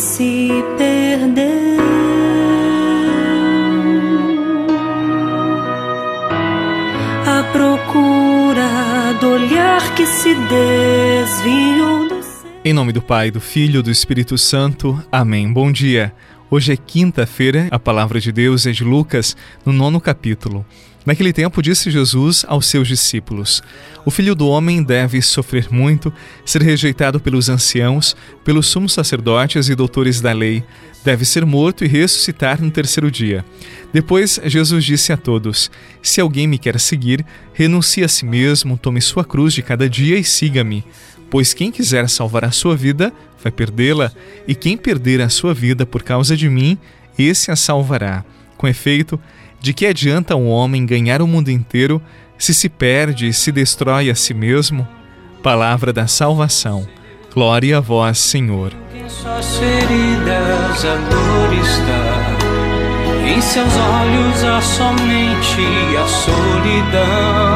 se perdeu. À procura do olhar que se desviou do céu. Em nome do Pai, do Filho e do Espírito Santo. Amém. Bom dia. Hoje é quinta-feira, a palavra de Deus é de Lucas, no nono capítulo. Naquele tempo disse Jesus aos seus discípulos: O filho do homem deve sofrer muito, ser rejeitado pelos anciãos, pelos sumos sacerdotes e doutores da lei, deve ser morto e ressuscitar no terceiro dia. Depois Jesus disse a todos: Se alguém me quer seguir, renuncie a si mesmo, tome sua cruz de cada dia e siga-me. Pois quem quiser salvar a sua vida, vai perdê-la, e quem perder a sua vida por causa de mim, esse a salvará. Com efeito, de que adianta um homem ganhar o mundo inteiro se se perde e se destrói a si mesmo? Palavra da salvação. Glória a vós, Senhor. Em suas feridas a dor está, em seus olhos há somente a solidão.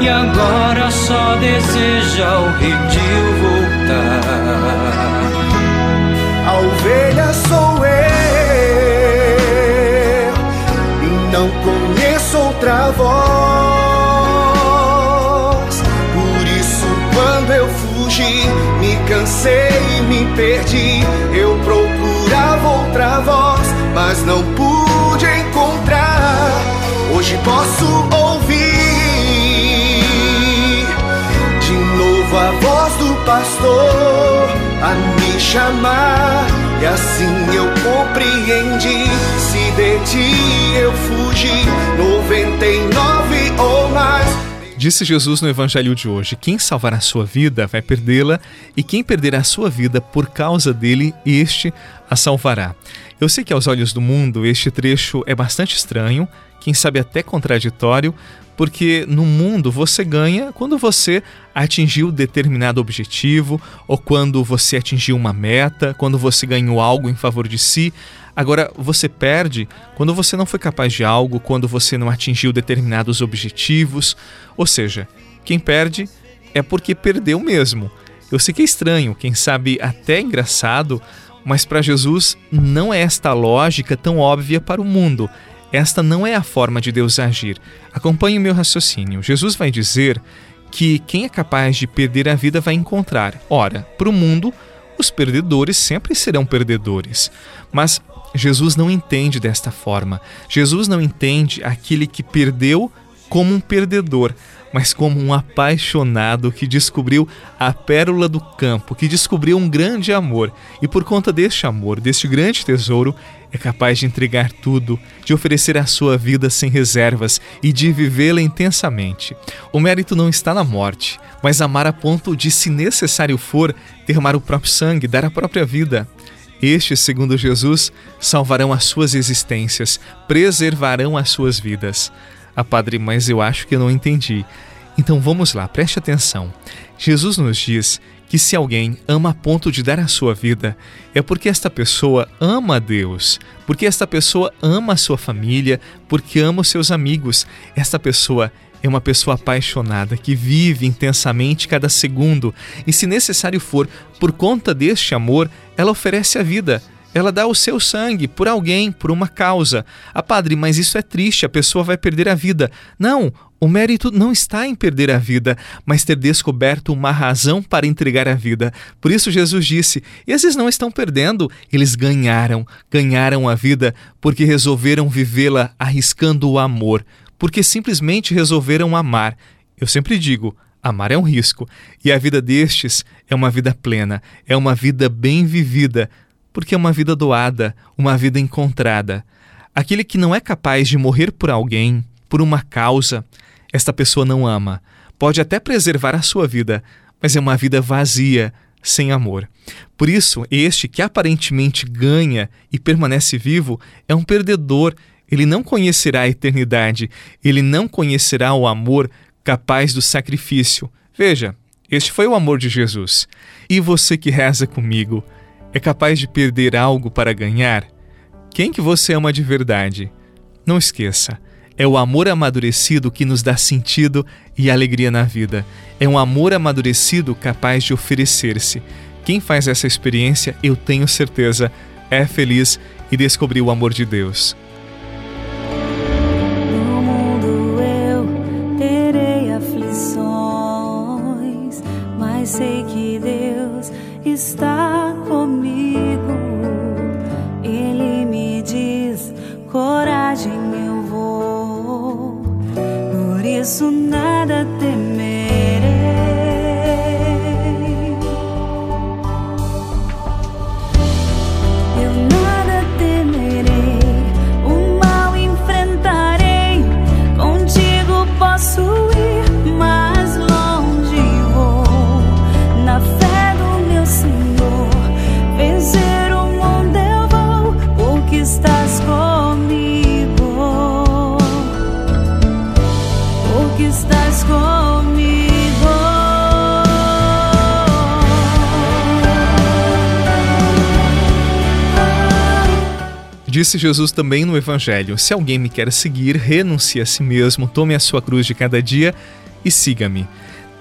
E agora só deseja o redil outra voz. Por isso, quando eu fugi, me cansei e me perdi. Eu procurava outra voz, mas não pude encontrar. Hoje posso ouvir de novo a voz do pastor a me chamar. E assim eu compreendi. Se de ti eu fugi, 99 ou mais. Disse Jesus no Evangelho de hoje: Quem salvar a sua vida vai perdê-la, e quem perder a sua vida por causa dele, este a salvará. Eu sei que aos olhos do mundo este trecho é bastante estranho, quem sabe até contraditório, porque no mundo você ganha quando você atingiu determinado objetivo ou quando você atingiu uma meta, quando você ganhou algo em favor de si. Agora, você perde quando você não foi capaz de algo, quando você não atingiu determinados objetivos. Ou seja, quem perde é porque perdeu mesmo. Eu sei que é estranho, quem sabe até engraçado, mas para Jesus não é esta lógica tão óbvia para o mundo. Esta não é a forma de Deus agir. Acompanhe o meu raciocínio. Jesus vai dizer que quem é capaz de perder a vida vai encontrar. Ora, para o mundo, os perdedores sempre serão perdedores. Mas Jesus não entende desta forma. Jesus não entende aquele que perdeu como um perdedor mas como um apaixonado que descobriu a pérola do campo, que descobriu um grande amor e por conta deste amor, deste grande tesouro, é capaz de entregar tudo, de oferecer a sua vida sem reservas e de vivê-la intensamente. O mérito não está na morte, mas amar a ponto de, se necessário for, derramar o próprio sangue, dar a própria vida. Estes, segundo Jesus, salvarão as suas existências, preservarão as suas vidas. Ah, padre, mas eu acho que não entendi. Então vamos lá, preste atenção. Jesus nos diz que se alguém ama a ponto de dar a sua vida, é porque esta pessoa ama a Deus, porque esta pessoa ama a sua família, porque ama os seus amigos. Esta pessoa é uma pessoa apaixonada que vive intensamente cada segundo e, se necessário for, por conta deste amor, ela oferece a vida ela dá o seu sangue por alguém, por uma causa. Ah, padre, mas isso é triste, a pessoa vai perder a vida. Não, o mérito não está em perder a vida, mas ter descoberto uma razão para entregar a vida. Por isso Jesus disse: esses não estão perdendo, eles ganharam, ganharam a vida porque resolveram vivê-la arriscando o amor, porque simplesmente resolveram amar. Eu sempre digo, Amar é um risco, e a vida destes é uma vida plena, é uma vida bem vivida, porque é uma vida doada, uma vida encontrada. Aquele que não é capaz de morrer por alguém, por uma causa, esta pessoa não ama. Pode até preservar a sua vida, mas é uma vida vazia, sem amor. Por isso, este que aparentemente ganha e permanece vivo é um perdedor. Ele não conhecerá a eternidade, ele não conhecerá o amor capaz do sacrifício. Veja, este foi o amor de Jesus. E você que reza comigo, é capaz de perder algo para ganhar? Quem que você ama de verdade? Não esqueça, é o amor amadurecido que nos dá sentido e alegria na vida. É um amor amadurecido capaz de oferecer-se. Quem faz essa experiência, eu tenho certeza, é feliz e descobriu o amor de Deus. Está comigo. Ele me diz: coragem, eu vou. Por isso nada estás comigo. Porque estás comigo. Disse Jesus também no Evangelho: Se alguém me quer seguir, renuncie a si mesmo, tome a sua cruz de cada dia e siga-me.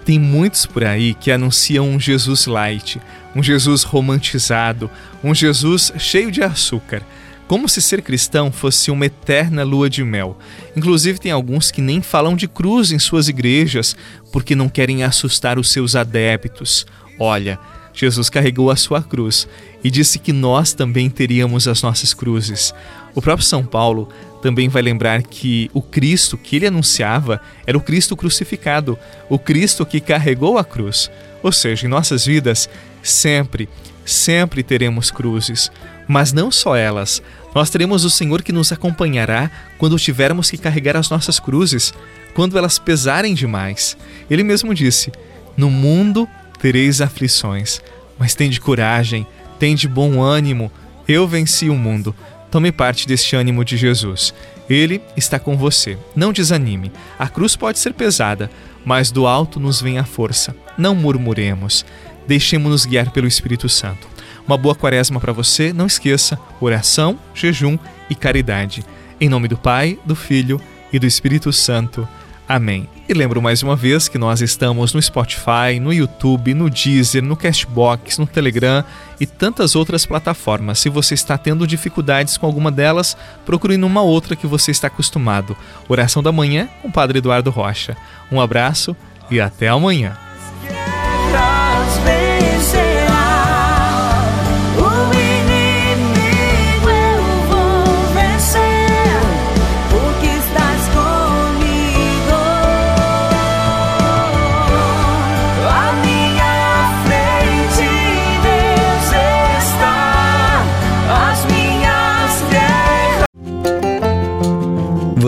Tem muitos por aí que anunciam um Jesus light, um Jesus romantizado, um Jesus cheio de açúcar. Como se ser cristão fosse uma eterna lua de mel. Inclusive, tem alguns que nem falam de cruz em suas igrejas porque não querem assustar os seus adeptos. Olha, Jesus carregou a sua cruz e disse que nós também teríamos as nossas cruzes. O próprio São Paulo também vai lembrar que o Cristo que ele anunciava era o Cristo crucificado, o Cristo que carregou a cruz. Ou seja, em nossas vidas, sempre, sempre teremos cruzes, mas não só elas. Nós teremos o Senhor que nos acompanhará quando tivermos que carregar as nossas cruzes, quando elas pesarem demais. Ele mesmo disse: No mundo tereis aflições, mas tende coragem, tende bom ânimo, eu venci o mundo. Tome parte deste ânimo de Jesus. Ele está com você. Não desanime. A cruz pode ser pesada, mas do alto nos vem a força. Não murmuremos. Deixemos-nos guiar pelo Espírito Santo. Uma boa quaresma para você. Não esqueça: oração, jejum e caridade. Em nome do Pai, do Filho e do Espírito Santo. Amém. E lembro mais uma vez que nós estamos no Spotify, no YouTube, no Deezer, no Castbox, no Telegram e tantas outras plataformas. Se você está tendo dificuldades com alguma delas, procure numa outra que você está acostumado. Oração da Manhã com o Padre Eduardo Rocha. Um abraço e até amanhã.